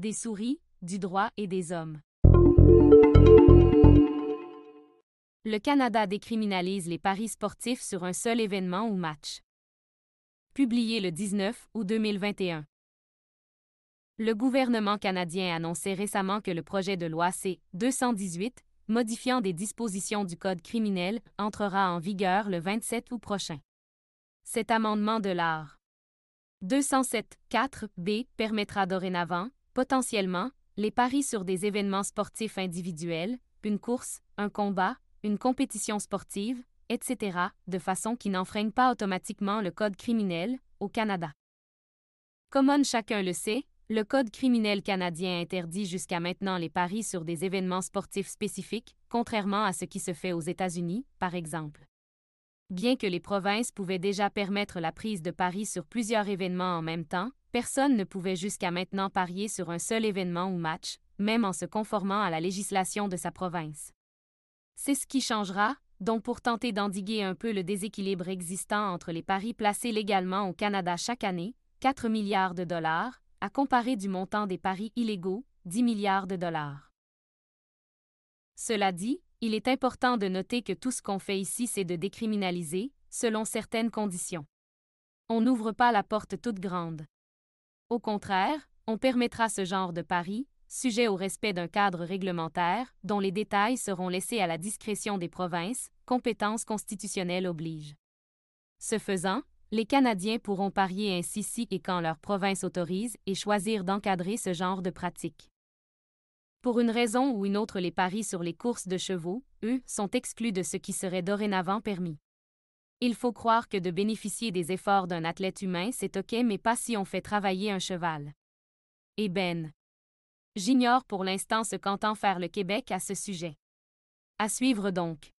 des souris, du droit et des hommes. Le Canada décriminalise les paris sportifs sur un seul événement ou match. Publié le 19 août 2021. Le gouvernement canadien annonçait récemment que le projet de loi C-218, modifiant des dispositions du Code criminel, entrera en vigueur le 27 août prochain. Cet amendement de l'art 207.4b permettra dorénavant, potentiellement, les paris sur des événements sportifs individuels, une course, un combat, une compétition sportive, etc., de façon qui n'enfreigne pas automatiquement le Code criminel, au Canada. Comme chacun le sait, le Code criminel canadien interdit jusqu'à maintenant les paris sur des événements sportifs spécifiques, contrairement à ce qui se fait aux États-Unis, par exemple. Bien que les provinces pouvaient déjà permettre la prise de paris sur plusieurs événements en même temps, personne ne pouvait jusqu'à maintenant parier sur un seul événement ou match, même en se conformant à la législation de sa province. C'est ce qui changera, donc pour tenter d'endiguer un peu le déséquilibre existant entre les paris placés légalement au Canada chaque année, 4 milliards de dollars, à comparer du montant des paris illégaux, 10 milliards de dollars. Cela dit, il est important de noter que tout ce qu'on fait ici, c'est de décriminaliser, selon certaines conditions. On n'ouvre pas la porte toute grande. Au contraire, on permettra ce genre de paris, sujet au respect d'un cadre réglementaire, dont les détails seront laissés à la discrétion des provinces, compétences constitutionnelles obligent. Ce faisant, les Canadiens pourront parier ainsi si et quand leur province autorise et choisir d'encadrer ce genre de pratique. Pour une raison ou une autre, les paris sur les courses de chevaux, eux, sont exclus de ce qui serait dorénavant permis. Il faut croire que de bénéficier des efforts d'un athlète humain, c'est OK, mais pas si on fait travailler un cheval. Et Ben. J'ignore pour l'instant ce qu'entend faire le Québec à ce sujet. À suivre donc.